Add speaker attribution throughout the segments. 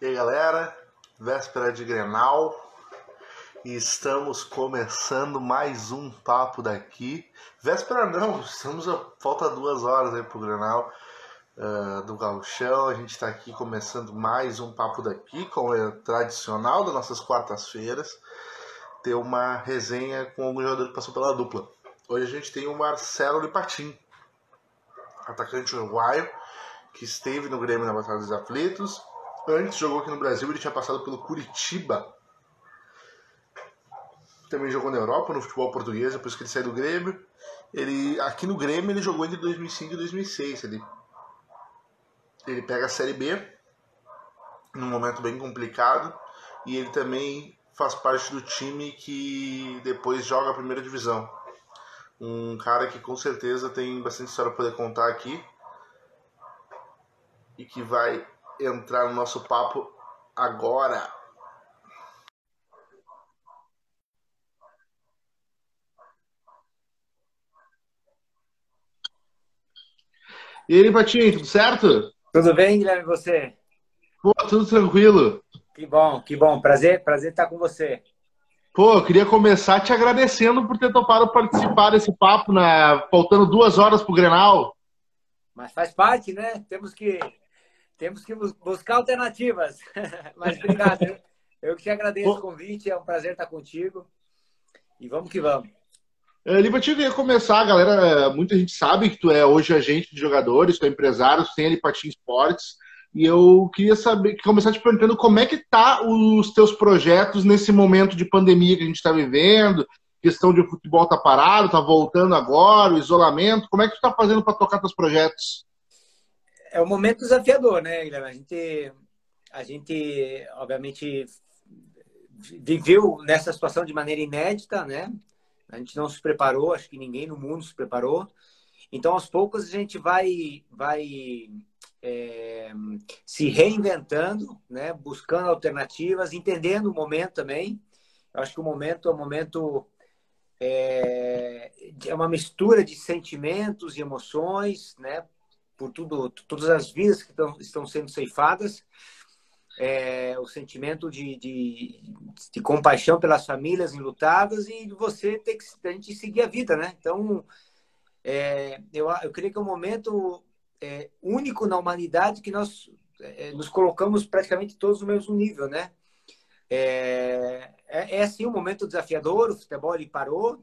Speaker 1: E aí galera, véspera de Grenal e estamos começando mais um papo daqui. Véspera não, estamos a falta duas horas aí pro Grenal uh, do Gauchão. A gente está aqui começando mais um papo daqui, como é tradicional das nossas quartas-feiras, ter uma resenha com algum jogador que passou pela dupla. Hoje a gente tem o Marcelo Lipatim, atacante uruguaio, que esteve no Grêmio na Batalha dos Aflitos. Antes jogou aqui no Brasil, ele tinha passado pelo Curitiba. Também jogou na Europa, no futebol português, depois que ele saiu do Grêmio. Ele, aqui no Grêmio ele jogou entre 2005 e 2006. Ele, ele pega a Série B, num momento bem complicado. E ele também faz parte do time que depois joga a primeira divisão. Um cara que com certeza tem bastante história para poder contar aqui e que vai entrar no nosso papo agora. E aí, Patinho, tudo certo?
Speaker 2: Tudo bem, Guilherme, você?
Speaker 1: Pô, tudo tranquilo.
Speaker 2: Que bom, que bom. Prazer, prazer estar com você.
Speaker 1: Pô, eu queria começar te agradecendo por ter topado participar desse papo, né? faltando duas horas pro Grenal.
Speaker 2: Mas faz parte, né? Temos que, temos que buscar alternativas. Mas obrigado. Eu que te agradeço o convite, é um prazer estar contigo. E vamos que vamos.
Speaker 1: É, eu ia começar, galera. Muita gente sabe que tu é hoje agente de jogadores, tu é empresário, tu tem a Lipatinho Esportes. E eu queria saber, começar te perguntando como é que tá os teus projetos nesse momento de pandemia que a gente está vivendo, questão de futebol tá parado, tá voltando agora, o isolamento, como é que tu tá fazendo para tocar teus projetos?
Speaker 2: É um momento desafiador, né, Guilherme? A gente, a gente, obviamente, viveu nessa situação de maneira inédita, né? A gente não se preparou, acho que ninguém no mundo se preparou. Então, aos poucos, a gente vai, vai é, se reinventando, né? buscando alternativas, entendendo o momento também. Eu acho que o momento é um momento é, é uma mistura de sentimentos e emoções, né? Por tudo, todas as vidas que estão, sendo ceifadas. É, o sentimento de, de, de, compaixão pelas famílias enlutadas e você ter que a gente seguir a vida, né? Então, é, eu, eu creio que é um momento é, único na humanidade que nós é, nos colocamos praticamente todos no mesmo nível, né? É, é assim um momento desafiador, o futebol ele parou,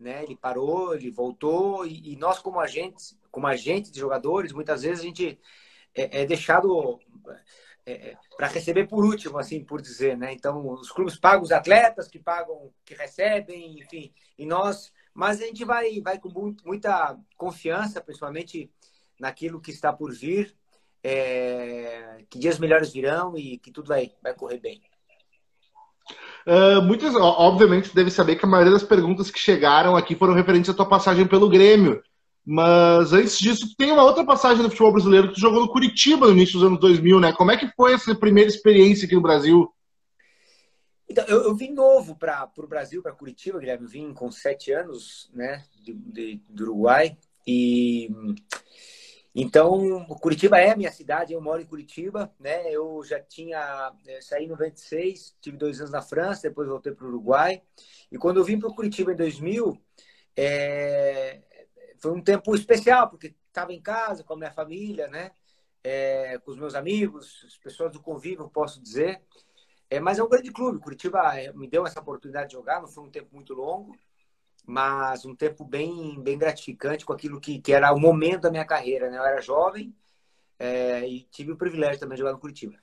Speaker 2: né? Ele parou, ele voltou e, e nós como agentes, como agentes de jogadores, muitas vezes a gente é, é deixado é, é para receber por último, assim por dizer, né? Então os clubes pagam os atletas que pagam, que recebem, enfim, e nós, mas a gente vai, vai com muito, muita confiança, principalmente naquilo que está por vir, é, que dias melhores virão e que tudo vai, vai correr bem.
Speaker 1: Uh, muitas, obviamente, deve saber que a maioria das perguntas que chegaram aqui foram referentes à tua passagem pelo Grêmio. Mas antes disso, tem uma outra passagem no futebol brasileiro que tu jogou no Curitiba no início dos anos 2000, né? Como é que foi essa primeira experiência aqui no Brasil?
Speaker 2: Então, eu, eu vim novo para o Brasil, para Curitiba, Guilherme. Eu vim com sete anos, né, de, de, do Uruguai. E então, Curitiba é a minha cidade, eu moro em Curitiba, né? Eu já tinha é, saí em 96, tive dois anos na França, depois voltei para o Uruguai. E quando eu vim para Curitiba em 2000, é, foi um tempo especial, porque estava em casa com a minha família, né? É, com os meus amigos, as pessoas do convívio, posso dizer. É, mas é um grande clube. Curitiba é, me deu essa oportunidade de jogar, não foi um tempo muito longo mas um tempo bem, bem gratificante com aquilo que, que era o momento da minha carreira. Né? Eu era jovem é, e tive o privilégio também de jogar no Curitiba.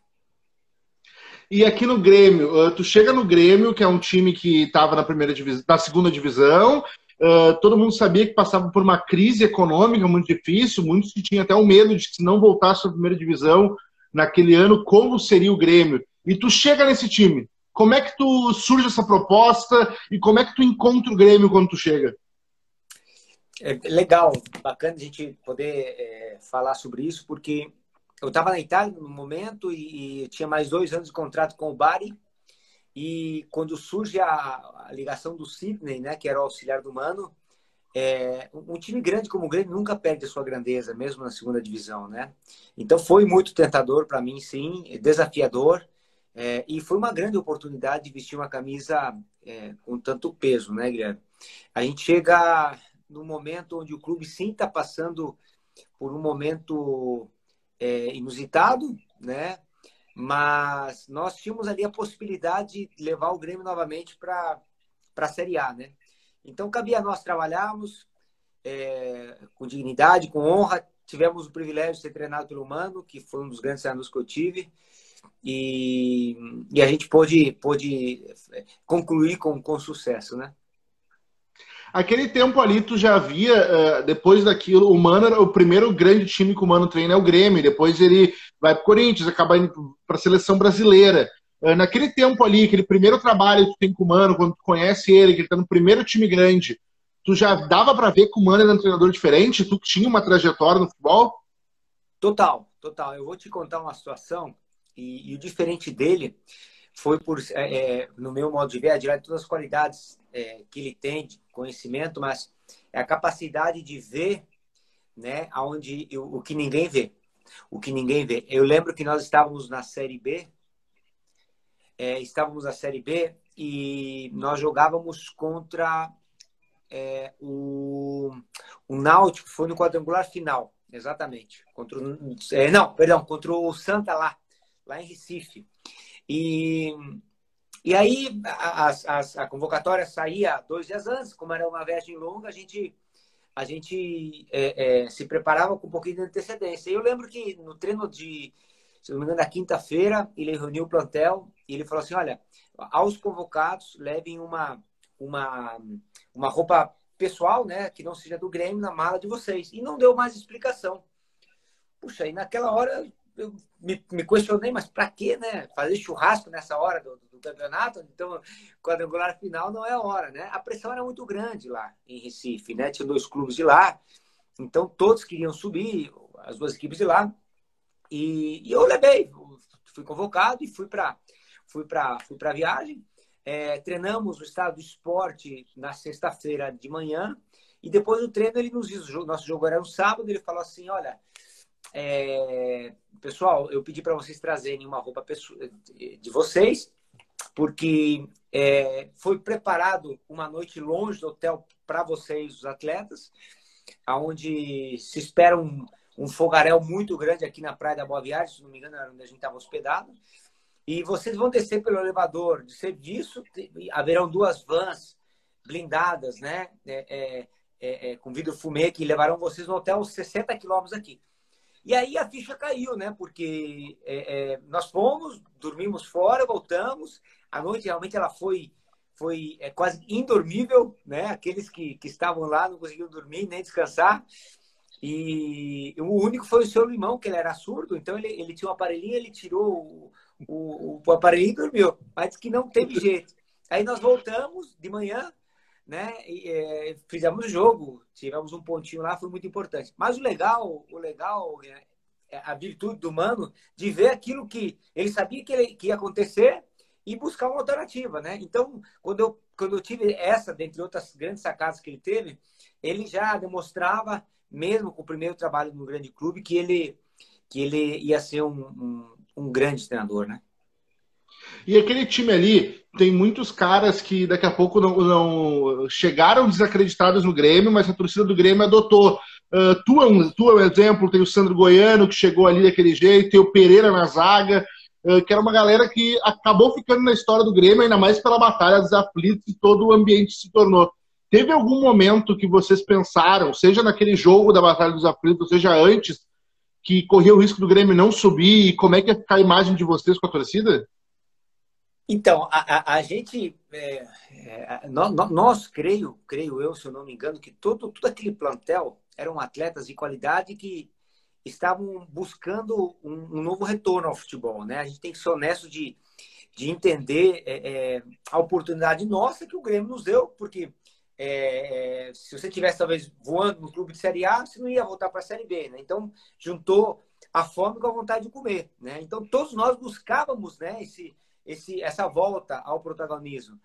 Speaker 1: E aqui no Grêmio, tu chega no Grêmio, que é um time que estava na primeira divisão, na segunda divisão. Uh, todo mundo sabia que passava por uma crise econômica muito difícil. Muitos tinham até o medo de que se não voltasse à primeira divisão naquele ano, como seria o Grêmio. E tu chega nesse time. Como é que tu surge essa proposta e como é que tu encontra o Grêmio quando tu chega?
Speaker 2: É legal, bacana a gente poder é, falar sobre isso, porque eu estava na Itália no momento e, e, tinha mais dois anos de contrato com o Bari. E quando surge a, a ligação do Sidney, né, que era o auxiliar do Mano, é, um time grande como o Grêmio nunca perde a sua grandeza, mesmo na segunda divisão, né? Então foi muito tentador para mim, sim, desafiador. É, e foi uma grande oportunidade de vestir uma camisa é, com tanto peso, né, Guilherme? A gente chega no momento onde o clube sim está passando por um momento é, inusitado, né? Mas nós tínhamos ali a possibilidade de levar o Grêmio novamente para a Série A, né? Então cabia a nós trabalharmos é, com dignidade, com honra. Tivemos o privilégio de ser treinado pelo Mano, que foi um dos grandes treinadores que eu tive. E, e a gente pôde, pôde é, concluir com, com sucesso, né?
Speaker 1: Aquele tempo ali, tu já via, uh, depois daquilo, o Mano, o primeiro grande time que o Mano treina é o Grêmio, depois ele vai pro Corinthians, acaba indo para a seleção brasileira. Uh, naquele tempo ali, aquele primeiro trabalho que tu tem com o Mano, quando tu conhece ele, que ele tá no primeiro time grande, tu já dava para ver que o Mano era um treinador diferente? Tu tinha uma trajetória no futebol?
Speaker 2: Total, total. Eu vou te contar uma situação, e, e o diferente dele foi por, é, é, no meu modo de ver, a de todas as qualidades é, que ele tem de conhecimento, mas é a capacidade de ver né, aonde o que ninguém vê. O que ninguém vê. Eu lembro que nós estávamos na Série B, é, estávamos na Série B e nós jogávamos contra é, o, o Náutico, foi no quadrangular final, exatamente. Contra o, é, não, perdão, contra o Santa lá, lá em Recife. E e aí a, a, a, convocatória saía dois dias antes, como era uma viagem longa, a gente, a gente é, é, se preparava com um pouquinho de antecedência. Eu lembro que no treino de, se não me engano, da quinta-feira, ele reuniu o plantel e ele falou assim: olha, aos convocados, levem uma, uma, uma roupa pessoal, né, que não seja do Grêmio, na mala de vocês. E não deu mais explicação. Puxa, e naquela hora eu me, me questionei, mas para que, né? Fazer churrasco nessa hora do, do, campeonato? Então, quadrangular final não é a hora, né? A pressão era muito grande lá em Recife, né? Tinha dois clubes de lá, então todos queriam subir, as duas equipes de lá. E, e eu levei, fui convocado e fui para fui para fui para viagem. É, treinamos o estado do esporte na sexta-feira de manhã e depois do treino ele nos disse, nosso jogo era um sábado, ele falou assim, olha, é, pessoal, eu pedi para vocês trazerem uma roupa de vocês, porque é, foi preparado uma noite longe do hotel para vocês, os atletas, aonde se espera um, um fogaréu muito grande aqui na Praia da Boa Viagem, se não me engano, era onde a gente estava hospedado. E vocês vão descer pelo elevador de serviço, haverão duas vans blindadas, né? É, é, é, é com vidro fumê, que levarão vocês no hotel 60 quilômetros aqui. E aí a ficha caiu, né? Porque é, é, nós fomos, dormimos fora, voltamos. A noite realmente ela foi foi é, quase indormível, né? Aqueles que, que estavam lá não conseguiam dormir nem descansar. E o único foi o seu Limão, que ele era surdo, então ele, ele tinha um aparelhinho, ele tirou o, o, o aparelhinho e dormiu. Mas que não teve jeito. Aí nós voltamos de manhã, né? E, é, fizemos o jogo, tivemos um pontinho lá, foi muito importante. Mas o legal, o legal é, é a virtude do Mano de ver aquilo que ele sabia que, ele, que ia acontecer e buscar uma alternativa, né? Então, quando eu, quando eu tive essa, dentre outras grandes sacadas que ele teve, ele já demonstrava, mesmo com o primeiro trabalho no grande clube, que ele, que ele ia ser um, um, um grande treinador, né?
Speaker 1: E aquele time ali tem muitos caras que daqui a pouco não, não chegaram desacreditados no Grêmio, mas a torcida do Grêmio adotou. Uh, tu, é um, tu é um exemplo, tem o Sandro Goiano que chegou ali daquele jeito, tem o Pereira na zaga, uh, que era uma galera que acabou ficando na história do Grêmio, ainda mais pela batalha dos aflitos e todo o ambiente se tornou. Teve algum momento que vocês pensaram, seja naquele jogo da Batalha dos Aflitos, seja antes, que corria o risco do Grêmio não subir? E como é que ia ficar a imagem de vocês com a torcida?
Speaker 2: Então, a, a, a gente, é, é, nós, nós, creio, creio eu, se eu não me engano, que todo, todo aquele plantel eram atletas de qualidade que estavam buscando um, um novo retorno ao futebol, né? A gente tem que ser honesto de, de entender é, é a oportunidade nossa que o Grêmio nos deu, porque é, é, se você tivesse talvez voando no clube de Série A, você não ia voltar para a Série B, né? Então juntou a fome com a vontade de comer, né? Então todos nós buscávamos, né? Esse esse, essa volta ao protagonismo.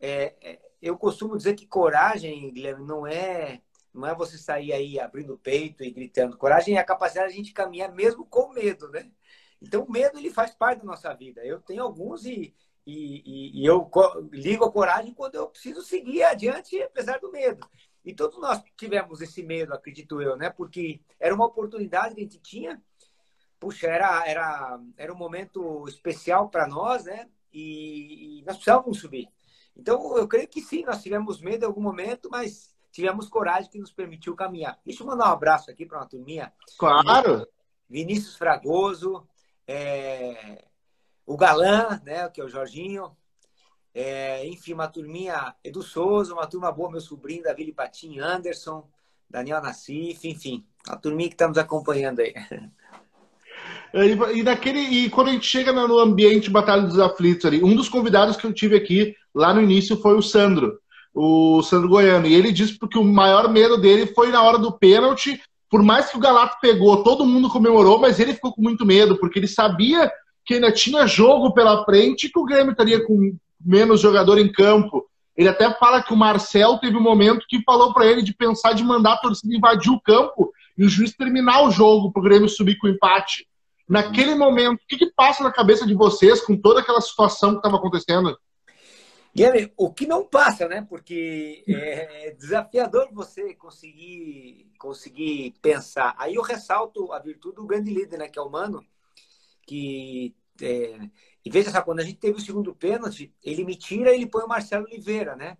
Speaker 2: É, é, eu costumo dizer que coragem, Guilherme, não é não é você sair aí abrindo o peito e gritando. Coragem é a capacidade de a gente caminhar mesmo com medo, né? Então, o medo ele faz parte da nossa vida. Eu tenho alguns e, e, e, eu ligo a coragem quando eu preciso seguir adiante, apesar do medo. E todos nós tivemos esse medo, acredito eu, né? Porque era uma oportunidade que a gente tinha. Puxa, era, era, era um momento especial para nós, né? E, e nós precisávamos subir. Então, eu creio que sim, nós tivemos medo em algum momento, mas tivemos coragem que nos permitiu caminhar. Deixa eu mandar um abraço aqui para uma turminha.
Speaker 1: Claro!
Speaker 2: Vinícius Fragoso, é, o Galã, né, que é o Jorginho, é, enfim, uma turminha Edu Souza, uma turma boa, meu sobrinho, Davi Patim, Anderson, Daniel Nassif, enfim, a turminha que está nos acompanhando aí.
Speaker 1: É, e, e, naquele, e quando a gente chega no ambiente Batalha dos Aflitos ali, um dos convidados que eu tive aqui lá no início foi o Sandro o Sandro Goiano. E ele disse que o maior medo dele foi na hora do pênalti. Por mais que o Galato pegou, todo mundo comemorou, mas ele ficou com muito medo, porque ele sabia que ainda tinha jogo pela frente e que o Grêmio estaria com menos jogador em campo. Ele até fala que o Marcel teve um momento que falou para ele de pensar de mandar a torcida invadir o campo e o juiz terminar o jogo para o Grêmio subir com empate. Naquele momento, o que, que passa na cabeça de vocês com toda aquela situação que estava acontecendo?
Speaker 2: Guilherme, o que não passa, né? Porque é desafiador você conseguir, conseguir pensar. Aí eu ressalto a virtude do grande líder, né? Que é o Mano, que... É... E veja só, quando a gente teve o segundo pênalti, ele me tira e ele põe o Marcelo Oliveira, né?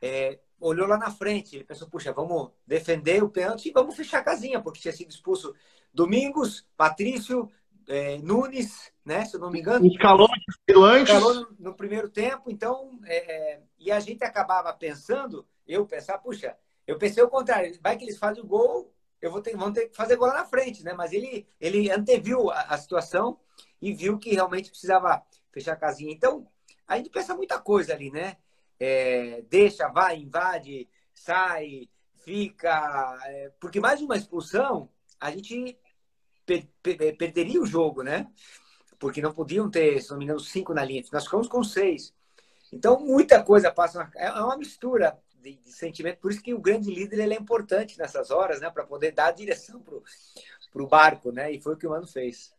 Speaker 2: É, olhou lá na frente, ele pensou, puxa, vamos defender o pênalti e vamos fechar a casinha, porque tinha sido expulso Domingos, Patrício, é, Nunes, né? Se eu não me engano.
Speaker 1: Escalou,
Speaker 2: no, no primeiro tempo, então. É, e a gente acabava pensando, eu pensar, puxa, eu pensei o contrário, vai que eles fazem o gol, eu vou ter, vão ter que fazer gol lá na frente, né? Mas ele, ele anteviu a, a situação e viu que realmente precisava fechar a casinha. Então, a gente pensa muita coisa ali, né? É, deixa, vai, invade, sai, fica. É, porque mais uma expulsão, a gente per, per, perderia o jogo, né? Porque não podiam ter, se não me engano, cinco na linha. Nós ficamos com seis. Então, muita coisa passa. Na... É uma mistura de, de, sentimento. Por isso que o grande líder ele é importante nessas horas, né? Para poder dar a direção para o barco, né? E foi o que o Mano fez.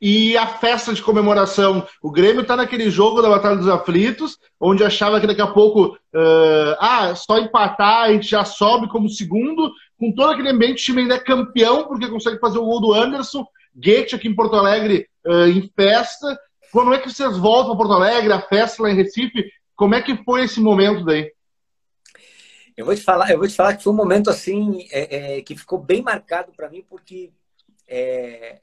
Speaker 1: E a festa de comemoração. O Grêmio está naquele jogo da Batalha dos Aflitos, onde achava que daqui a pouco, uh, ah, só empatar, a gente já sobe como segundo com todo aquele ambiente, o time ainda é campeão, porque consegue fazer o gol do Anderson, Goethe aqui em Porto Alegre uh, em festa. Quando é que vocês voltam a Porto Alegre, a festa lá em Recife? Como é que foi esse momento daí?
Speaker 2: Eu vou te falar, eu vou te falar que foi um momento assim é, é, que ficou bem marcado para mim, porque é,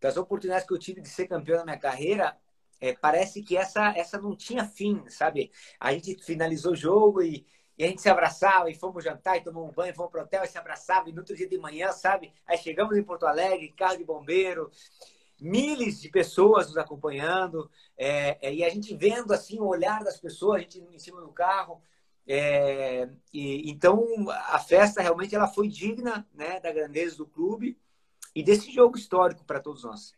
Speaker 2: das oportunidades que eu tive de ser campeão na minha carreira, é, parece que essa essa não tinha fim, sabe? A gente finalizou o jogo e e a gente se abraçava e fomos jantar e tomamos banho, fomos pro hotel e se abraçava. E no outro dia de manhã, sabe? Aí chegamos em Porto Alegre, carro de bombeiro, milhares de pessoas nos acompanhando. É, é, e a gente vendo assim o olhar das pessoas, a gente em cima do carro. É, e, então a festa realmente ela foi digna né, da grandeza do clube e desse jogo histórico para todos nós.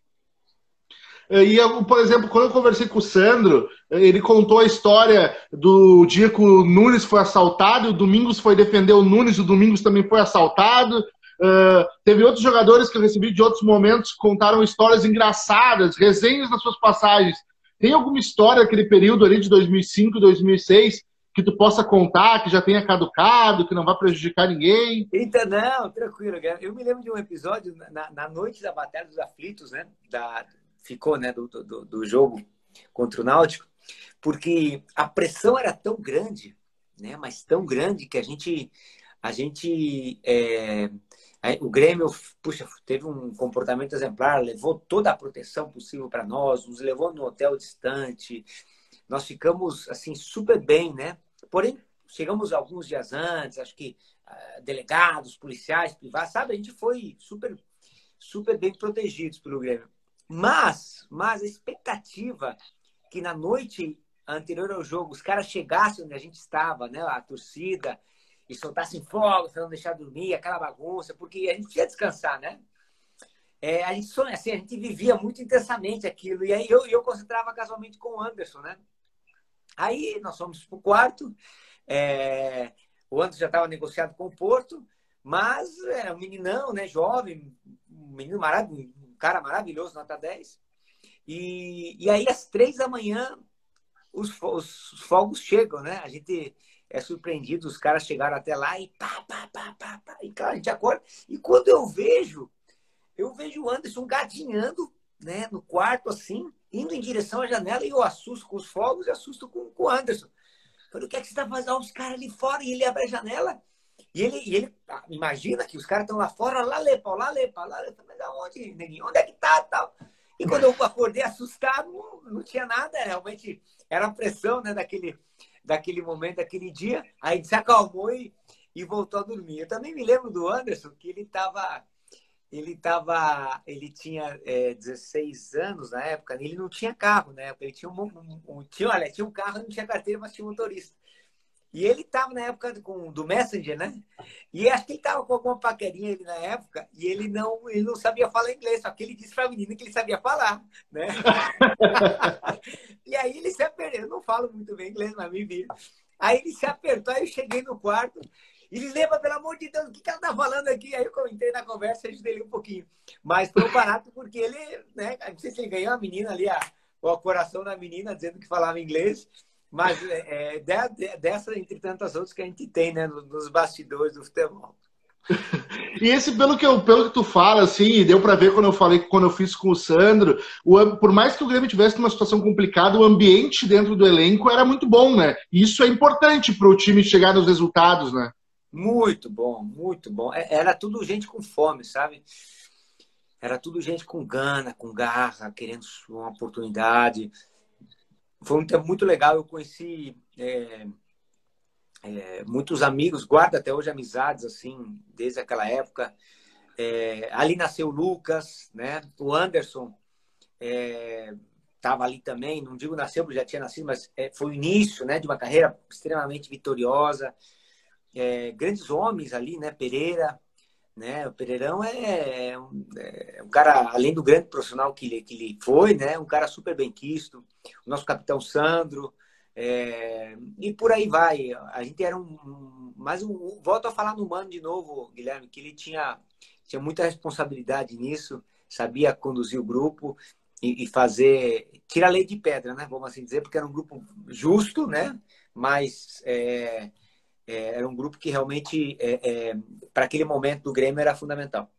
Speaker 1: Eh, e, por exemplo, quando eu conversei com o Sandro, eh, ele contou a história do dia que o Nunes foi assaltado, o Domingos foi defender o Nunes, o Domingos também foi assaltado. Uh, teve outros jogadores que eu recebi de outros momentos que contaram histórias engraçadas, resenhas das suas passagens. Tem alguma história daquele período ali de 2005, 2006 que tu possa contar, que já tenha caducado, que não vai prejudicar ninguém?
Speaker 2: Então, não, tranquilo. Eu me lembro de um episódio na, na noite da Batalha dos Aflitos, né? Da, ficou né, do, do, do jogo contra o Náutico, porque a pressão era tão grande, né, mas tão grande que a gente, a gente é, o Grêmio, puxa, teve um comportamento exemplar, levou toda a proteção possível para nós, nos levou no hotel distante, nós ficamos assim super bem, né? Porém, chegamos alguns dias antes, acho que uh, delegados, policiais, privados, sabe? A gente foi super, super bem protegidos pelo Grêmio. Mas, mas a expectativa que na noite anterior ao jogo os caras chegassem onde a gente estava, né, a torcida, e soltassem fogo, para não deixar dormir, aquela bagunça, porque a gente ia descansar, né? É, a gente sonha, assim, a gente vivia muito intensamente aquilo. E aí eu, eu concentrava casualmente com o Anderson, né? Aí nós fomos pro quarto, é, O Anderson já estava negociado com o Porto, mas era um meninão, né? Jovem, um menino maravilhoso, cara maravilhoso, nota 10. E, e aí, às três da manhã, os, os fogos chegam, né? A gente é surpreendido, os caras chegaram até lá e pá, pá, pá, pá, pá. E cara, a gente acorda. E quando eu vejo, eu vejo o Anderson gatinhando, né, no quarto, assim, indo em direção à janela e eu assusto com os fogos e assusto com, com o Anderson. Falei, o que é que você está fazendo? Os caras ali fora e ele abre a janela. E ele, e ele ah, imagina que os caras estão lá fora, lá lepa, lá lepa, lá lepa. Mas aonde, neguinho? Onde é que tá? Tal. E quando eu acordei assustado, não, não tinha nada, realmente era a pressão né, daquele, daquele momento, daquele dia. Aí se acalmou e, e voltou a dormir. Eu também me lembro do Anderson, que ele estava ele tava, ele tinha é, 16 anos na época, ele não tinha carro, né? Ele tinha um, um, um, tinha, olha, tinha um carro, não tinha carteira, mas tinha um motorista. E ele estava na época com, do Messenger, né? E acho que ele estava com alguma paquerinha ali na época e ele não, ele não sabia falar inglês, só que ele disse para a menina que ele sabia falar, né? e aí ele se apertou. Eu não falo muito bem inglês, mas me vira. Aí ele se apertou, aí eu cheguei no quarto ele lembra, pelo amor de Deus, o que, que ela tá falando aqui? Aí eu comentei na conversa e ajudei ele um pouquinho. Mas foi um barato porque ele, né? Não sei se ele ganhou a menina ali, a, o coração da menina, dizendo que falava inglês. Mas é, é, dessa, entre tantas outras que a gente tem, né, nos bastidores do futebol.
Speaker 1: E esse, pelo que, eu, pelo que tu fala, assim, deu para ver quando eu falei, quando eu fiz com o Sandro, o, por mais que o Grêmio tivesse uma situação complicada, o ambiente dentro do elenco era muito bom, né? E isso é importante para o time chegar nos resultados, né?
Speaker 2: Muito bom, muito bom. É, era tudo gente com fome, sabe? Era tudo gente com gana, com garra, querendo uma oportunidade. Foi um tempo muito legal. Eu conheci é, é, muitos amigos, guardo até hoje amizades, assim, desde aquela época. É, ali nasceu o Lucas, né? O Anderson estava é, ali também. Não digo nasceu, porque já tinha nascido, mas é, foi o início né, de uma carreira extremamente vitoriosa é, grandes homens ali, né? Pereira, né? O Pereirão é, é, um, é, um, cara, além do grande profissional que ele, que ele foi, né? Um cara super bem quisto. O nosso capitão Sandro. É, e por aí vai. A gente era um. Mas um, volto a falar no Mano de novo, Guilherme, que ele tinha, tinha muita responsabilidade nisso, sabia conduzir o grupo e, e fazer. tirar a lei de pedra, né? Vamos assim dizer, porque era um grupo justo, né? Mas. É, é, era um grupo que realmente, é, é, para aquele momento do Grêmio, era fundamental.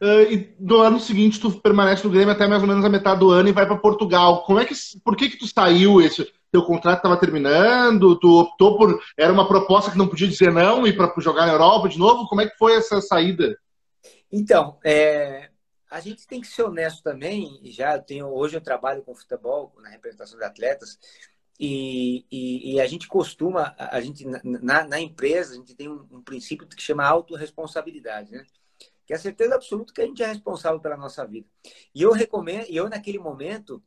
Speaker 1: Uh, e no ano seguinte, tu permanece no Grêmio até mais ou menos a metade do ano e vai para Portugal. Como é que, por que que tu saiu? Esse teu contrato estava terminando? Tu optou por era uma proposta que não podia dizer não e para jogar na Europa de novo? Como é que foi essa saída?
Speaker 2: Então, é, a gente tem que ser honesto também. Já tenho hoje eu trabalho com futebol na representação de atletas e, e, e, a gente costuma, a gente na, na empresa, a gente tem um, um, princípio que chama autorresponsabilidade, né? Que é a certeza absoluta que a gente é responsável pela nossa vida. E eu recomendo, eu naquele momento,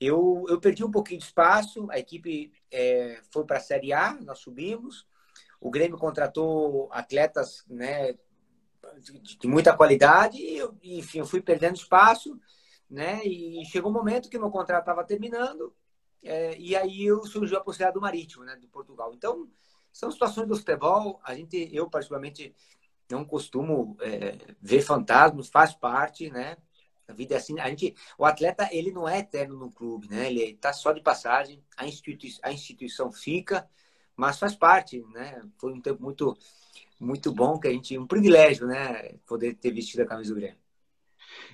Speaker 2: eu, eu perdi um pouquinho de espaço, a equipe é, foi para a Série A, nós subimos, o Grêmio contratou atletas né, de, de muita qualidade, e eu, enfim, eu fui perdendo espaço, né? E chegou um momento que meu contrato estava terminando, é, e aí surgiu a possibilidade do Marítimo, né, de Portugal. Então, são situações do futebol. A gente, eu particularmente, não costumo é, ver fantasmas, faz parte, né? A vida é assim. A gente, o atleta, ele não é eterno no clube, né? Ele está só de passagem. A, institui a instituição fica, mas faz parte, né? Foi um tempo muito, muito bom que a gente, um privilégio, né? Poder ter vestido a camisa do Grêmio.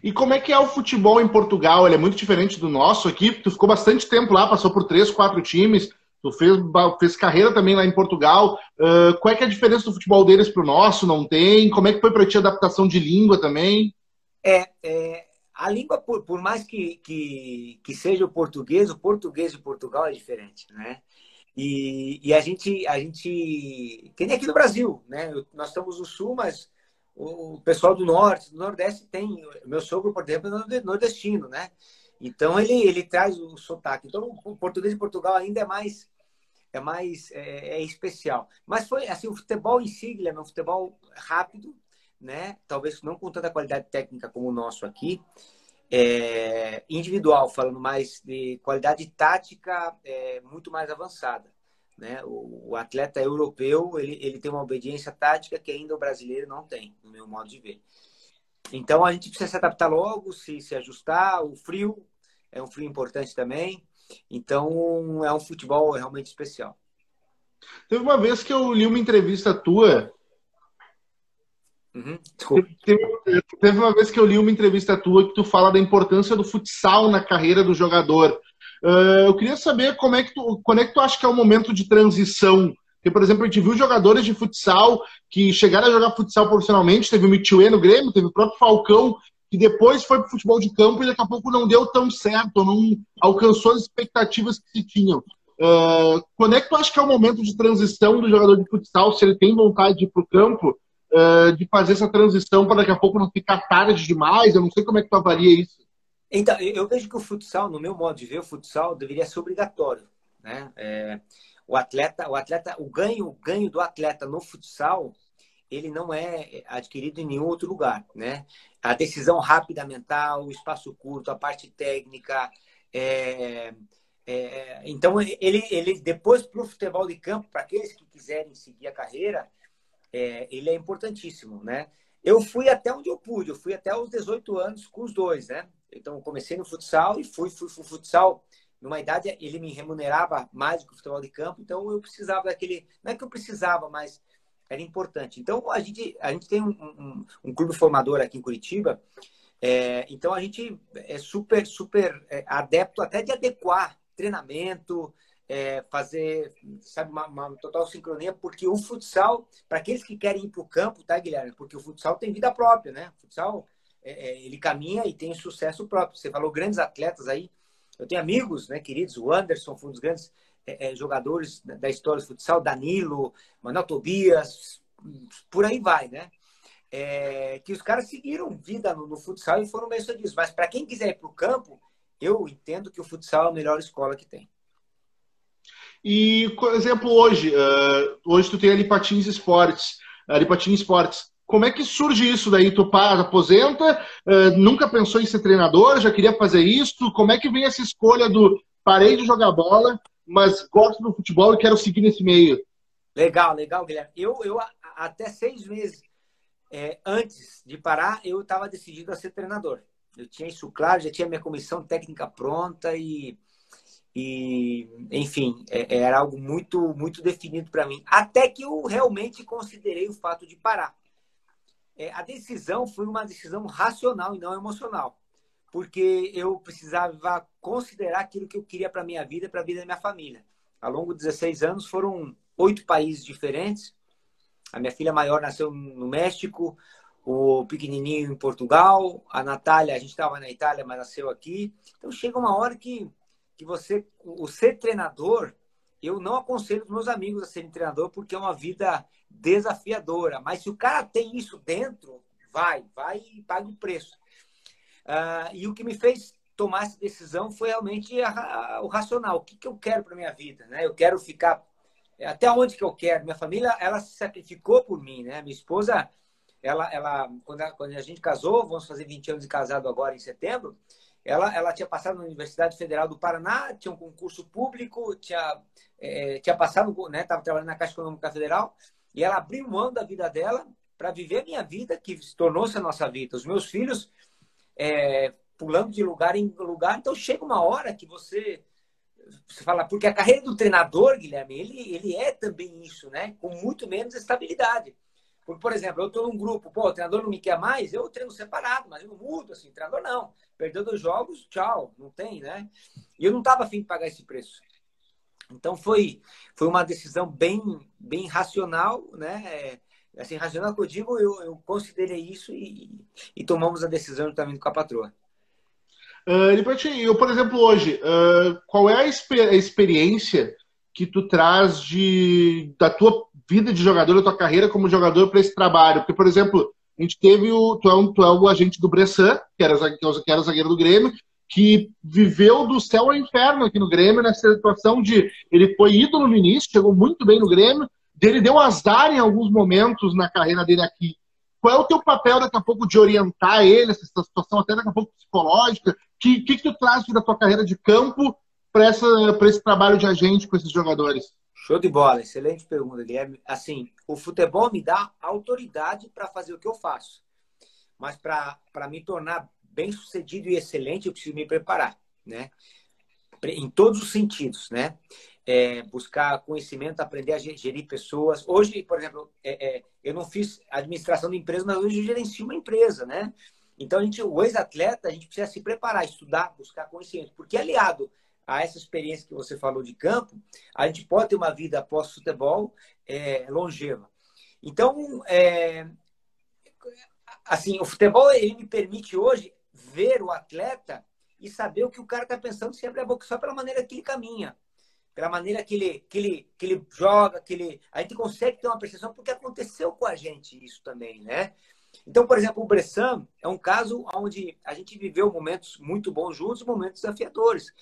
Speaker 1: E como é que é o futebol em Portugal? Ele é muito diferente do nosso aqui. Tu ficou bastante tempo lá, passou por três, quatro times. Tu fez, fez carreira também lá em Portugal. Uh, qual é, é a diferença do futebol deles para o nosso? Não tem? Como é que foi para ti a adaptação de língua também?
Speaker 2: É, é a língua, por, por mais que, que, que, seja o português, o português de Portugal é diferente, né? E, e a gente, a gente, que nem aqui no Brasil, né? Nós estamos no sul, mas o pessoal do norte, do nordeste tem. Meu sogro, por exemplo, é nordestino, né? Então ele, ele traz o sotaque. Então o português de Portugal ainda é mais é mais é, é especial. Mas foi assim o futebol em si, Guilherme, é um futebol rápido, né? Talvez não com tanta qualidade técnica como o nosso aqui. É, individual, falando mais de qualidade tática é, muito mais avançada. Né? O, o, atleta europeu ele, ele tem uma obediência tática que ainda o brasileiro não tem, no meu modo de ver. Então a gente precisa se adaptar logo, se, se ajustar. O frio é um frio importante também. Então é um futebol realmente especial.
Speaker 1: Teve uma vez que eu li uma entrevista tua. Uhum. Teve, teve, uma vez que eu li uma entrevista tua que tu fala da importância do futsal na carreira do jogador. Uh, eu queria saber como é que tu, quando é que tu acha que é o momento de transição. Porque, por exemplo, a gente viu jogadores de futsal que chegaram a jogar futsal profissionalmente, teve o Mitchue no Grêmio, teve o próprio Falcão, que depois foi para o futebol de campo e daqui a pouco não deu tão certo, não alcançou as expectativas que se tinham. Uh, quando é que tu acha que é o momento de transição do jogador de futsal, se ele tem vontade de ir para o campo, uh, de fazer essa transição para daqui a pouco não ficar tarde demais? Eu não sei como é que tu avalia isso.
Speaker 2: Então, eu vejo que o futsal, no meu modo de ver, o futsal deveria ser obrigatório. Né? É, o atleta, o atleta, o ganho, o ganho do atleta no futsal, ele não é adquirido em nenhum outro lugar, né? A decisão rápida mental, o espaço curto, a parte técnica, é, é, então, ele, ele depois para o futebol de campo, para aqueles que quiserem seguir a carreira, é, ele é importantíssimo, né? Eu fui até onde eu pude, eu fui até os 18 anos com os dois, né? Então, comecei no futsal e fui, fui, fui futsal. Numa idade, ele me remunerava mais do que o futebol de campo, então eu precisava daquele. Não é que eu precisava, mas era importante. Então, a gente, a gente tem um, um, um clube formador aqui em Curitiba, é, então a gente é super, super é, adepto até de adequar treinamento, é, fazer, sabe, uma, uma, total sincronia, porque o futsal, para aqueles que querem ir para o campo, tá, Guilherme? Porque o futsal tem vida própria, né? O futsal, é, é, ele caminha e tem sucesso próprio. Você falou grandes atletas aí. Eu tenho amigos, né, queridos, o Anderson foi um dos grandes é, é, jogadores da história do futsal, Danilo, Manuel Tobias, por aí vai, né? É, que os caras seguiram vida no, no futsal e foram bem disso. Mas para quem quiser ir para o campo, eu entendo que o futsal é a melhor escola que tem.
Speaker 1: E, por exemplo, hoje, uh, hoje tu tem ali Patins Esportes, ali Patins Esportes. Como é que surge isso daí? Tu para, aposenta, uh, nunca pensou em ser treinador, já queria fazer isso? Como é que vem essa escolha do parei de jogar bola, mas gosto do futebol e quero seguir nesse meio?
Speaker 2: Legal, legal, Guilherme. Eu, eu até seis meses é, antes de parar, eu estava decidido a ser treinador. Eu tinha isso claro, já tinha minha comissão técnica pronta e, e enfim, é, era algo muito, muito definido para mim. Até que eu realmente considerei o fato de parar. É, a decisão foi uma decisão racional e não emocional, porque eu precisava considerar aquilo que eu queria para minha vida, para a vida da minha família. Ao longo de 16 anos foram oito países diferentes. A minha filha maior nasceu no México, o pequenininho em Portugal, a Natália, a gente estava na Itália, mas nasceu aqui. Então chega uma hora que, que você, o ser treinador, eu não aconselho os meus amigos a serem treinador porque é uma vida desafiadora. Mas se o cara tem isso dentro, vai, vai e paga o preço. Uh, e o que me fez tomar essa decisão foi realmente a, a, o racional. O que, que eu quero para minha vida? Né? Eu quero ficar até onde que eu quero. Minha família, ela se sacrificou por mim, né? Minha esposa ela, ela quando, a, quando a gente casou, vamos fazer 20 anos de casado agora em setembro, ela, ela tinha passado na Universidade Federal do Paraná, tinha um concurso público, tinha, é, tinha passado, né, estava trabalhando na Caixa Econômica Federal, e ela abriu mão da vida dela para viver a minha vida, que tornou-se a nossa vida. Os meus filhos é, pulando de lugar em lugar. Então chega uma hora que você, você fala, porque a carreira do treinador, Guilherme, ele, ele é também isso, né? Com muito menos estabilidade. Porque, por exemplo, eu estou num grupo, pô, o treinador não me quer mais, eu treino separado, mas eu não mudo, assim, treinador não. Perdeu dois jogos, tchau, não tem, né? E eu não estava afim de pagar esse preço. Então foi, foi uma decisão bem, bem racional, né? É, assim, racional que eu digo, eu, eu considerei isso e, e tomamos a decisão também com a patroa.
Speaker 1: Uh, eu, por exemplo, hoje, uh, qual é a, exper a experiência que tu traz de, da tua vida de jogador, da tua carreira como jogador para esse trabalho? Porque, por exemplo, a gente teve o. Tu é, um, tu é o agente do Bressan, que era, que era zagueiro do Grêmio, que viveu do céu ao inferno aqui no Grêmio, nessa situação de. Ele foi ídolo no início, chegou muito bem no Grêmio, dele deu azar em alguns momentos na carreira dele aqui. Qual é o teu papel daqui a pouco de orientar ele, essa situação até daqui a pouco psicológica? O que, que, que tu traz da tua carreira de campo para esse trabalho de agente com esses jogadores?
Speaker 2: Show de bola, excelente pergunta, Guilherme. Assim, o futebol me dá autoridade para fazer o que eu faço, mas para me tornar bem sucedido e excelente, eu preciso me preparar, né? Em todos os sentidos, né? É, buscar conhecimento, aprender a gerir pessoas. Hoje, por exemplo, é, é, eu não fiz administração de empresa, mas hoje eu gerencio uma empresa, né? Então, a gente, o ex-atleta, a gente precisa se preparar, estudar, buscar conhecimento, porque aliado a essa experiência que você falou de campo, a gente pode ter uma vida pós-futebol é, longeva. Então, é, assim, o futebol ele me permite hoje ver o atleta e saber o que o cara está pensando sempre a boca só pela maneira que ele caminha, pela maneira que ele, que ele, que ele joga, que ele, a gente consegue ter uma percepção porque aconteceu com a gente isso também, né? Então, por exemplo, o Bressan é um caso onde a gente viveu momentos muito bons juntos, momentos desafiadores.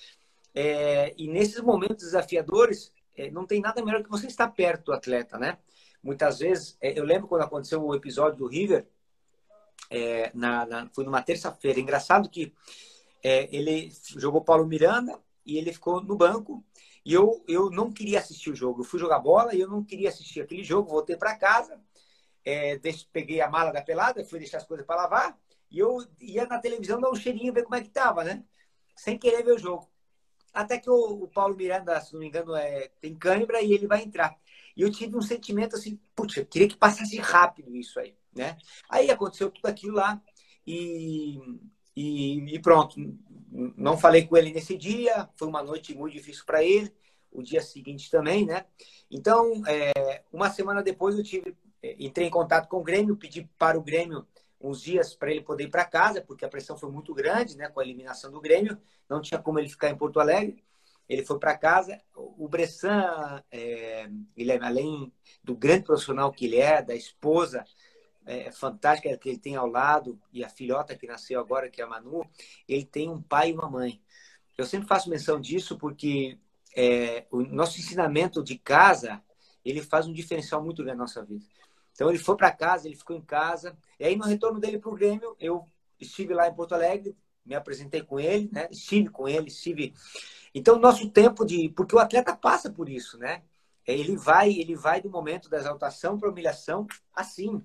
Speaker 2: É, e nesses momentos desafiadores, é, não tem nada melhor que você estar perto do atleta, né? Muitas vezes, é, eu lembro quando aconteceu o episódio do River, é, na, na, foi numa terça-feira. Engraçado que é, ele jogou Paulo Miranda e ele ficou no banco. E eu, eu não queria assistir o jogo. Eu fui jogar bola e eu não queria assistir aquele jogo. Voltei para casa, é, peguei a mala da pelada, fui deixar as coisas para lavar. E eu ia na televisão dar um cheirinho, ver como é que tava, né? Sem querer ver o jogo. Até que o, o Paulo Miranda, se não me engano, é, tem cãibra e ele vai entrar. E eu tive um sentimento assim, putz, eu queria que passasse rápido isso aí, né? Aí aconteceu tudo aquilo lá e, e, e pronto. Não falei com ele nesse dia, foi uma noite muito difícil para ele, o dia seguinte também, né? Então, é, uma semana depois eu tive, é, entrei em contato com o Grêmio, pedi para o Grêmio uns dias para ele poder ir para casa, porque a pressão foi muito grande, né, com a eliminação do Grêmio, não tinha como ele ficar em Porto Alegre. Ele foi para casa. O Bressan, é, ele é, além do grande profissional que ele é, da esposa é, fantástica que ele tem ao lado e a filhota que nasceu agora, que é a Manu, ele tem um pai e uma mãe. Eu sempre faço menção disso porque é, o nosso ensinamento de casa ele faz um diferencial muito grande na nossa vida. Então ele foi para casa, ele ficou em casa. E aí no retorno dele para o Grêmio, eu estive lá em Porto Alegre, me apresentei com ele, né? Estive com ele, estive. Então nosso tempo de, porque o atleta passa por isso, né? Ele vai, ele vai do momento da exaltação para humilhação assim,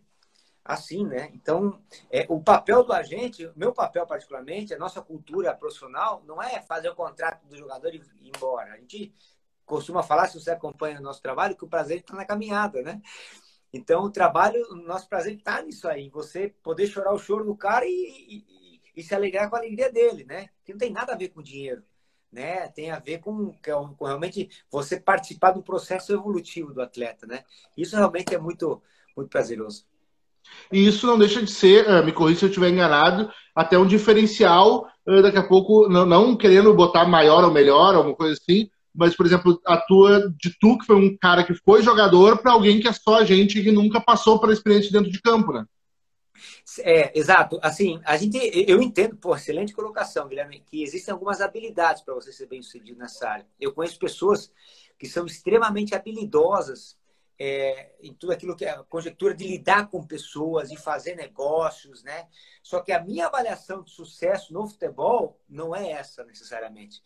Speaker 2: assim, né? Então, é, o papel do agente, meu papel particularmente, a nossa cultura profissional, não é fazer o contrato do jogador e ir embora. A gente costuma falar, se você acompanha o nosso trabalho, que o prazer está na caminhada, né? Então, o trabalho, o nosso prazer está nisso aí, você poder chorar o choro do cara e, e, e, se alegrar com a alegria dele, né? Que não tem nada a ver com dinheiro, né? Tem a ver com, com realmente você participar do processo evolutivo do atleta, né? Isso realmente é muito, muito prazeroso.
Speaker 1: E isso não deixa de ser, eh, me corrija se eu estiver enganado, até um diferencial, eh, daqui a pouco, não, não querendo botar maior ou melhor, alguma coisa assim, mas, por exemplo, a tua de tu, que foi um cara que foi jogador, para alguém que é só a gente que nunca passou pela experiência dentro de campo, né?
Speaker 2: É, exato. Assim, a gente, eu entendo, por excelente colocação, Guilherme, que existem algumas habilidades para você ser bem sucedido nessa área. Eu conheço pessoas que são extremamente habilidosas é, em tudo aquilo que é a conjectura de lidar com pessoas e fazer negócios, né? Só que a minha avaliação de sucesso no futebol não é essa necessariamente.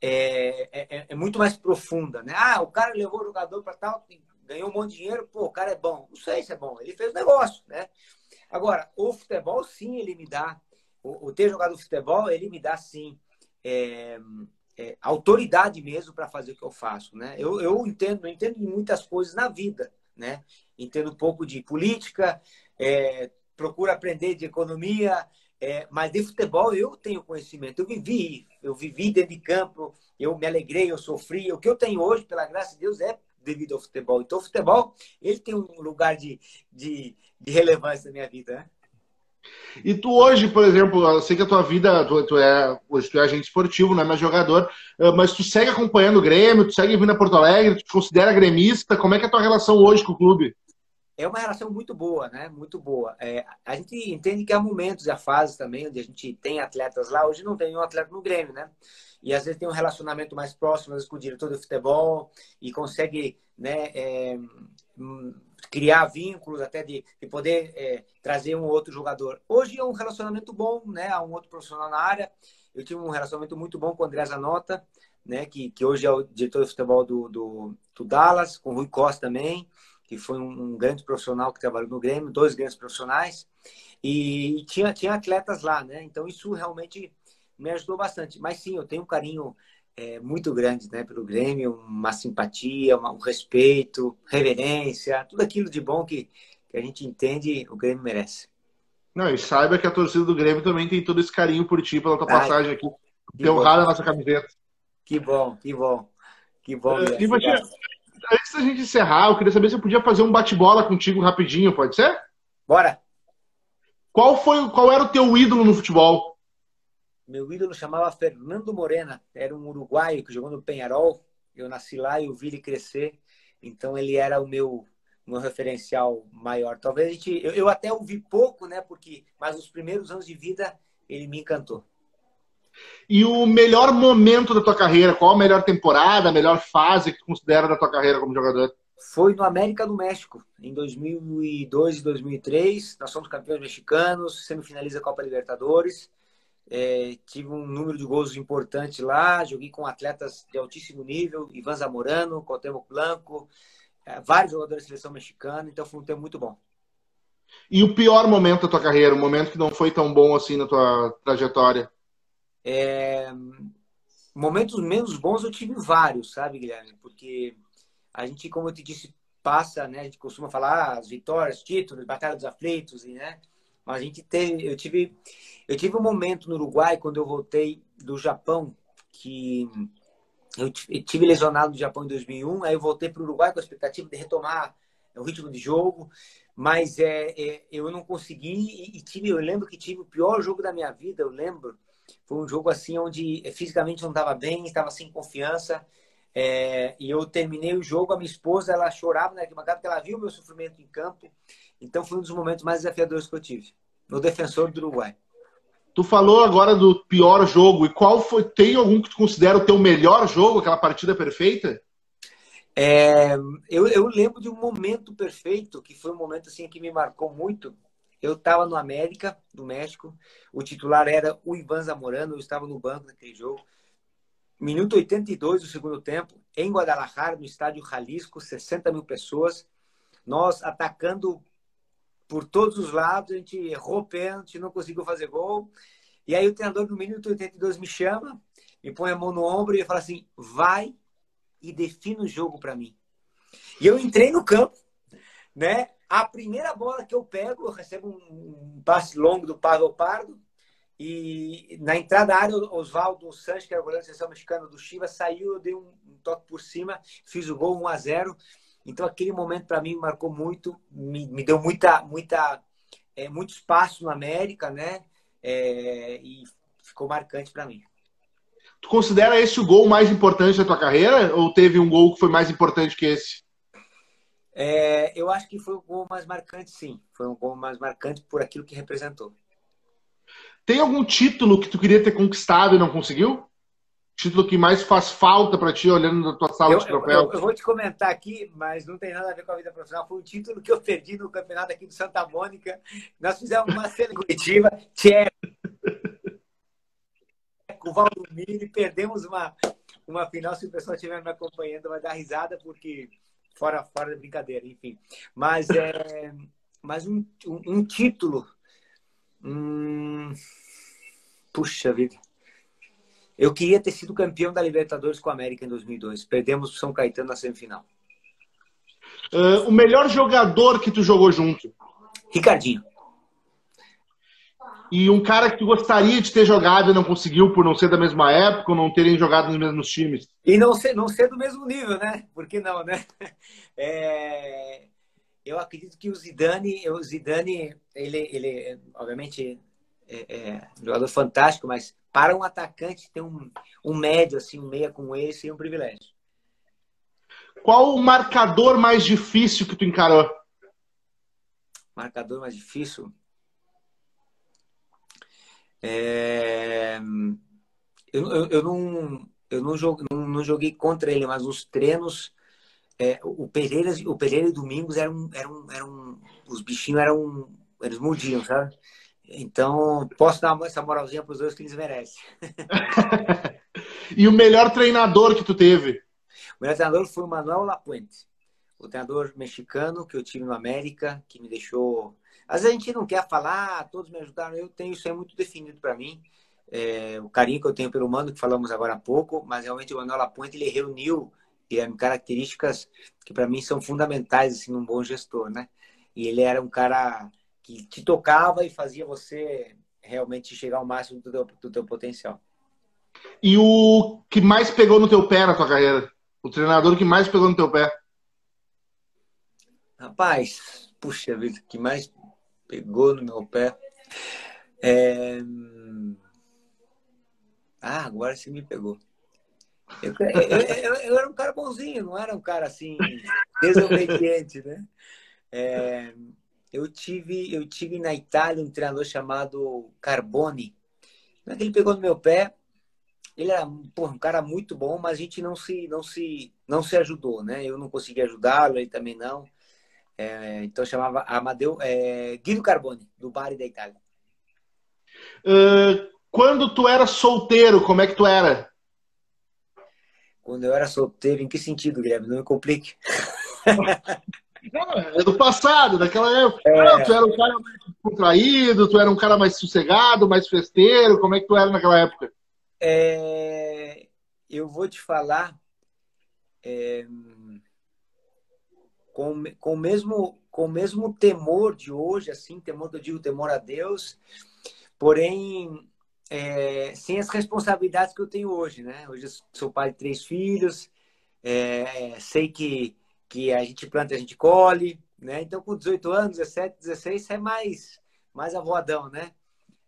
Speaker 2: É, é, é, é, muito mais profunda, né? Ah, o cara levou o jogador para tal, ganhou um monte de dinheiro, pô, o cara é bom. Não sei se é bom, ele fez negócio, né? Agora, o futebol, sim, ele me dá, o, o ter jogado futebol, ele me dá, sim, é, autoridade mesmo para fazer o que eu faço, né? Eu, eu entendo, eu entendo de muitas coisas na vida, né? Entendo um pouco de política, é, procuro aprender de economia, é, mas de futebol eu tenho conhecimento, eu vivi, eu vivi dentro de campo, eu me alegrei, eu sofri. O que eu tenho hoje, pela graça de Deus, é devido ao futebol. Então, o futebol, ele tem um lugar de, de, de relevância na minha vida, né?
Speaker 1: E tu hoje, por exemplo, eu sei que a tua vida, tu, tu, é, hoje tu é agente esportivo, não é mais jogador, eh, mas tu segue acompanhando o Grêmio, tu segue vindo a Porto Alegre, tu te considera gremista, como é que é a tua relação hoje com o clube?
Speaker 2: é uma relação muito boa, né? Muito boa. É, a gente entende que há momentos e há fases também onde a gente tem atletas lá. Hoje não tem um atleta no Grêmio, né? E às vezes tem um relacionamento mais próximo vezes, com o diretor do futebol e consegue né, é, criar vínculos até de, de poder é, trazer um outro jogador. Hoje é um relacionamento bom, né? Há um outro profissional na área. Eu tive um relacionamento muito bom com o André Zanota, né, que, que hoje é o diretor de futebol do, do, do Dallas, com o Rui Costa também, que foi um, um, grande profissional que trabalhou no Grêmio, dois grandes profissionais, e, e, tinha, tinha atletas lá, né? Então isso realmente me ajudou bastante. Mas sim, eu tenho um carinho é, muito grande né, pelo Grêmio, uma simpatia, uma, um respeito, reverência, tudo aquilo de bom que, que a gente entende o Grêmio merece.
Speaker 1: Não, e saiba que a torcida do Grêmio também tem todo esse carinho por ti, pela tua Ai, passagem aqui. Tem honrado a nossa camiseta.
Speaker 2: Que bom, que bom. Que bom.
Speaker 1: Uh, e antes da gente encerrar, eu queria saber se eu podia fazer um bate-bola contigo rapidinho, pode ser?
Speaker 2: Bora.
Speaker 1: Qual foi, qual era o teu ídolo no futebol?
Speaker 2: Meu ídolo chamava Fernando Morena, era um uruguaio que jogou no Penharol. Eu nasci lá e vi ele crescer, então ele era o meu meu referencial maior. Talvez a gente, eu, eu até ouvi pouco, né? Porque, mas os primeiros anos de vida ele me encantou.
Speaker 1: E o melhor momento da tua carreira? Qual a melhor temporada, a melhor fase que tu considera da tua carreira como jogador?
Speaker 2: Foi no América do México, em 2002 e 2003. Nós somos campeões mexicanos, semifinaliza a Copa Libertadores. É, tive um número de gols importante lá. Joguei com atletas de altíssimo nível: Ivan Zamorano, Cotemo Blanco, é, vários jogadores da seleção mexicana. Então foi um tempo muito bom.
Speaker 1: E o pior momento da tua carreira, o momento que não foi tão bom assim na tua trajetória?
Speaker 2: É... Momentos menos bons eu tive vários, sabe, Guilherme? Porque a gente, como eu te disse, passa, né? A gente costuma falar as vitórias, títulos, batalha dos aflitos, né? A gente teve, eu tive, eu tive um momento no Uruguai quando eu voltei do Japão que eu tive lesionado no Japão em 2001, aí eu voltei para o Uruguai com a expectativa de retomar o ritmo de jogo, mas é, é, eu não consegui e, tive, eu lembro que tive o pior jogo da minha vida, eu lembro, foi um jogo assim onde eh, fisicamente não estava bem, estava sem confiança. É, e eu terminei o jogo, a minha esposa ela chorava na arquibancada porque ela viu o meu sofrimento em campo. Então foi um dos momentos mais desafiadores que eu tive no defensor do Uruguai.
Speaker 1: Tu falou agora do pior jogo e qual foi? Tem algum que tu considera o teu melhor jogo, aquela partida perfeita?
Speaker 2: É, eu, eu lembro de um momento perfeito que foi um momento assim que me marcou muito eu estava no América, do México. O titular era o Ivan Zamorano. Eu estava no banco naquele jogo. Minuto 82 do segundo tempo, em Guadalajara, no estádio Jalisco, 60 mil pessoas. Nós atacando por todos os lados. A gente errou pênalti, não conseguiu fazer gol. E aí o treinador do minuto 82 me chama, me põe a mão no ombro e fala assim: vai e defina o jogo para mim. E eu entrei no campo, né? A primeira bola que eu pego, eu recebo um passe longo do Pavel Pardo. E na entrada da área, Oswaldo Sanches, que era o goleiro da seleção mexicana do Chivas, saiu, eu dei um, toque por cima, fiz o gol 1 a 0 Então aquele momento para mim marcou muito, me, me deu muita, muita, é, muito espaço na América, né? É, e ficou marcante para mim.
Speaker 1: Tu considera esse o gol mais importante da tua carreira? Ou teve um gol que foi mais importante que esse?
Speaker 2: É, eu acho que foi o gol mais marcante, sim. Foi um gol mais marcante por aquilo que representou.
Speaker 1: Tem algum título que tu queria ter conquistado e não conseguiu? Título que mais faz falta para ti olhando na tua sala
Speaker 2: eu,
Speaker 1: de troféu?
Speaker 2: Eu, eu, vou te comentar aqui, mas não tem nada a ver com a vida profissional. Foi um título que eu perdi no campeonato aqui de Santa Mônica. Nós fizemos uma cena coletiva, tcheco, o Valdomiro, e perdemos uma, uma final. Se o pessoal estiver me acompanhando, vai dar risada, porque fora, fora da brincadeira, enfim. Mas, é, mas um, um, um título. Hum, puxa vida. Eu queria ter sido campeão da Libertadores com a América em 2002. Perdemos o São Caetano na semifinal.
Speaker 1: Uh, o melhor jogador que tu jogou junto?
Speaker 2: Ricardinho.
Speaker 1: E um cara que tu gostaria de ter jogado e não conseguiu por não ser da mesma época ou não terem jogado nos mesmos times?
Speaker 2: E não ser, não ser do mesmo nível, né? Por que não, né? É... Eu acredito que o Zidane, o Zidane, ele, ele obviamente, é, é um jogador fantástico, mas para um atacante ter um, um médio, assim, um meia com ele, seria um privilégio.
Speaker 1: Qual o marcador mais difícil que tu encarou?
Speaker 2: Marcador mais difícil? É... Eu, eu, eu, não, eu não, joguei, não, não, joguei contra ele, mas os treinos, é, o, Pereira, o Pereira e Domingos eram, eram, eram os bichinhos eram, eles mordiam, sabe? Então, posso dar essa moralzinha para os dois que eles merecem.
Speaker 1: E o melhor treinador que tu teve?
Speaker 2: O melhor treinador foi o Manuel Lapuente, o treinador mexicano que eu tive no América, que me deixou. Às vezes a gente não quer falar, todos me ajudaram, eu tenho isso é muito definido para mim. É, o carinho que eu tenho pelo Mano, que falamos agora há pouco, mas realmente o Manuel Lapuente ele reuniu é, características que para mim são fundamentais assim num bom gestor, né? E ele era um cara que te tocava e fazia você realmente chegar ao máximo do teu, do teu potencial.
Speaker 1: E o que mais pegou no teu pé na tua carreira? O treinador que mais pegou no teu pé?
Speaker 2: Rapaz, puxa vida, que mais pegou no meu pé. É... Ah, agora você me pegou. Eu, eu, eu, eu, era um cara bonzinho, não era um cara assim, desobediente, né? É, eu, tive, eu tive na Itália um treinador chamado Carboni. É ele pegou no meu pé, ele era porra, um cara muito bom, mas a gente não se, não se, não se ajudou, né? Eu não consegui ajudá-lo, ele também não. É, então chamava Amadeu é, Guido Carboni, do Bari da Itália.
Speaker 1: Uh, quando tu era solteiro, como é que tu era?
Speaker 2: Quando eu era solteiro, em que sentido, Guilherme? Não me complique.
Speaker 1: é do passado, daquela época. É... tu era um cara mais contraído, tu era um cara mais sossegado, mais festeiro. Como é que tu era naquela época?
Speaker 2: É... Eu vou te falar é... com, com, o mesmo, com o mesmo temor de hoje, assim, temor eu digo temor a Deus, porém é, sem as responsabilidades que eu tenho hoje, né? Hoje eu sou pai de três filhos, é, sei que, que a gente planta, a gente colhe, né? Então, com 18 anos, 17, 16, é mais, mais avoadão, né?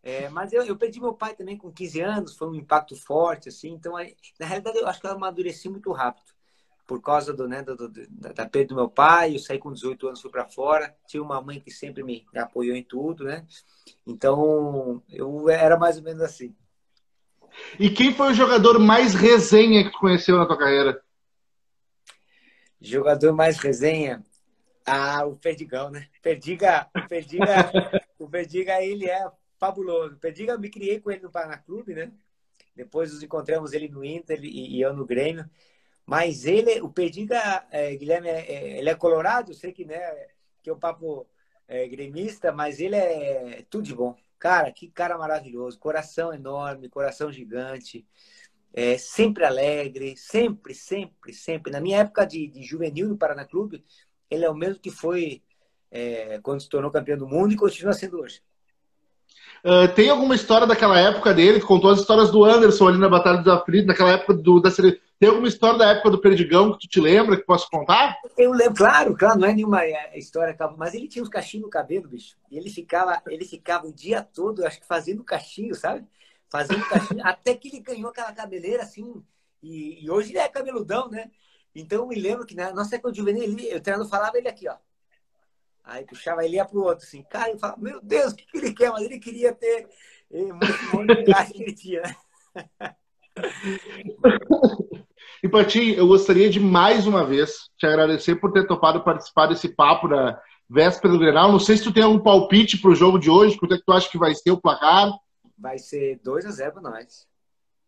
Speaker 2: É, mas eu, eu perdi meu pai também com 15 anos, foi um impacto forte, assim. Então, na realidade, eu acho que eu amadureci muito rápido por causa do, né, do, do, da perda do meu pai, eu saí com 18 anos, fui para fora, tinha uma mãe que sempre me, apoiou em tudo, né? Então, eu era mais ou menos assim.
Speaker 1: E quem foi o jogador mais resenha que conheceu na tua carreira?
Speaker 2: Jogador mais resenha? Ah, o Perdigão, né? Perdiga, o Perdiga, o Perdiga, ele é fabuloso. O Perdiga, me criei com ele no Paraná Clube, né? Depois nos encontramos ele no Inter e eu no Grêmio. Mas ele, o Perdiga, é, Guilherme, é, é, ele é colorado, sei que, né, que é o papo é, gremista, mas ele é tudo de bom. Cara, que cara maravilhoso, coração enorme, coração gigante, é, sempre alegre, sempre, sempre, sempre. Na minha época de, de juvenil do Paraná Clube, ele é o mesmo que foi é, quando se tornou campeão do mundo e continua sendo hoje.
Speaker 1: Uh, tem alguma história daquela época dele, que contou as histórias do Anderson ali na Batalha dos Aflitos, naquela época do, da seleção tem alguma história da época do Perdigão que tu te lembra, que posso contar?
Speaker 2: Eu lembro, claro, claro, não é nenhuma é, história, mas ele tinha uns cachinhos no cabelo, bicho. E ele ficava, ele ficava o dia todo, acho que fazendo cachinho, sabe? Fazendo cachinho, até que ele ganhou aquela cabeleira assim. E, e, hoje ele é cabeludão, né? Então eu me lembro que na nossa época de juvenil, ele, eu treinando falava ele aqui, ó. Aí puxava ele ia pro outro, assim, cara, eu falava, meu Deus, o que, que ele quer? Mas ele queria ter eh, muito de que ele tinha, né?
Speaker 1: E Patim, eu gostaria de mais uma vez te agradecer por ter topado participar desse papo na véspera do Grenal. Não sei se tu tem algum palpite para o jogo de hoje, quanto é que tu acha que vai ser o placar?
Speaker 2: Vai ser 2 a 0 para nós.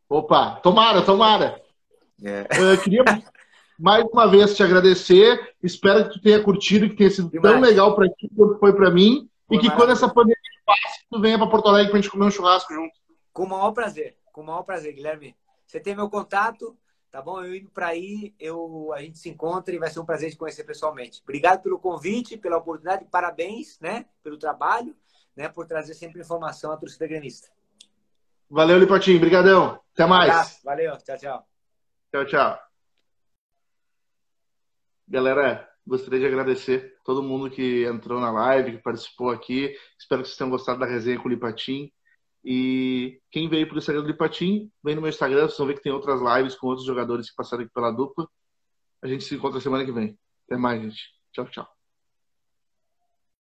Speaker 1: Opa, tomara, tomara. É. Eu queria mais uma vez te agradecer. Espero que tu tenha curtido, que tenha sido tão legal para ti quanto foi para mim. Foi e que quando essa pandemia passe, tu venha para Porto Alegre para a gente comer um churrasco junto.
Speaker 2: Com o maior prazer, com o maior prazer, Guilherme. Você tem meu contato, tá bom? Eu indo para aí, eu, a gente se encontra e vai ser um prazer te conhecer pessoalmente. Obrigado pelo convite, pela oportunidade, parabéns, né, pelo trabalho, né, por trazer sempre informação à torcida gremista.
Speaker 1: Valeu, Lipatinho, brigadão. Até mais.
Speaker 2: Valeu, tchau, tchau.
Speaker 1: Tchau, tchau. Galera, gostaria de agradecer todo mundo que entrou na live, que participou aqui. Espero que vocês tenham gostado da resenha com o Lipatim. E quem veio pro Instagram do Lipatim, vem no meu Instagram, vocês vão ver que tem outras lives com outros jogadores que passaram aqui pela dupla. A gente se encontra semana que vem. Até mais, gente. Tchau, tchau.